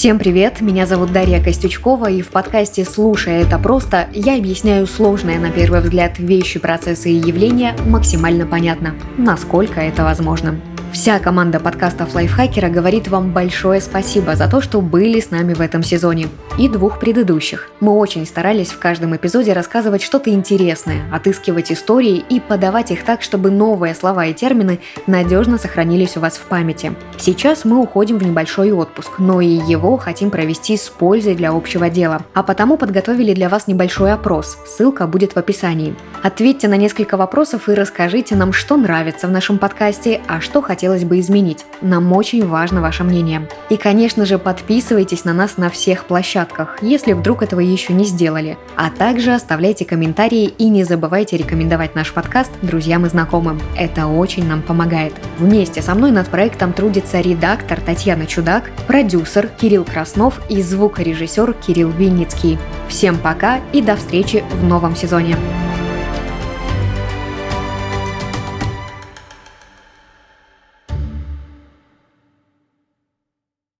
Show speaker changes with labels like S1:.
S1: Всем привет, меня зовут Дарья Костючкова, и в подкасте «Слушай, это просто» я объясняю сложные на первый взгляд вещи, процессы и явления максимально понятно, насколько это возможно. Вся команда подкастов Лайфхакера говорит вам большое спасибо за то, что были с нами в этом сезоне и двух предыдущих. Мы очень старались в каждом эпизоде рассказывать что-то интересное, отыскивать истории и подавать их так, чтобы новые слова и термины надежно сохранились у вас в памяти. Сейчас мы уходим в небольшой отпуск, но и его хотим провести с пользой для общего дела. А потому подготовили для вас небольшой опрос. Ссылка будет в описании. Ответьте на несколько вопросов и расскажите нам, что нравится в нашем подкасте, а что хотите хотелось бы изменить. Нам очень важно ваше мнение. И, конечно же, подписывайтесь на нас на всех площадках, если вдруг этого еще не сделали. А также оставляйте комментарии и не забывайте рекомендовать наш подкаст друзьям и знакомым. Это очень нам помогает. Вместе со мной над проектом трудится редактор Татьяна Чудак, продюсер Кирилл Краснов и звукорежиссер Кирилл Винницкий. Всем пока и до встречи в новом сезоне.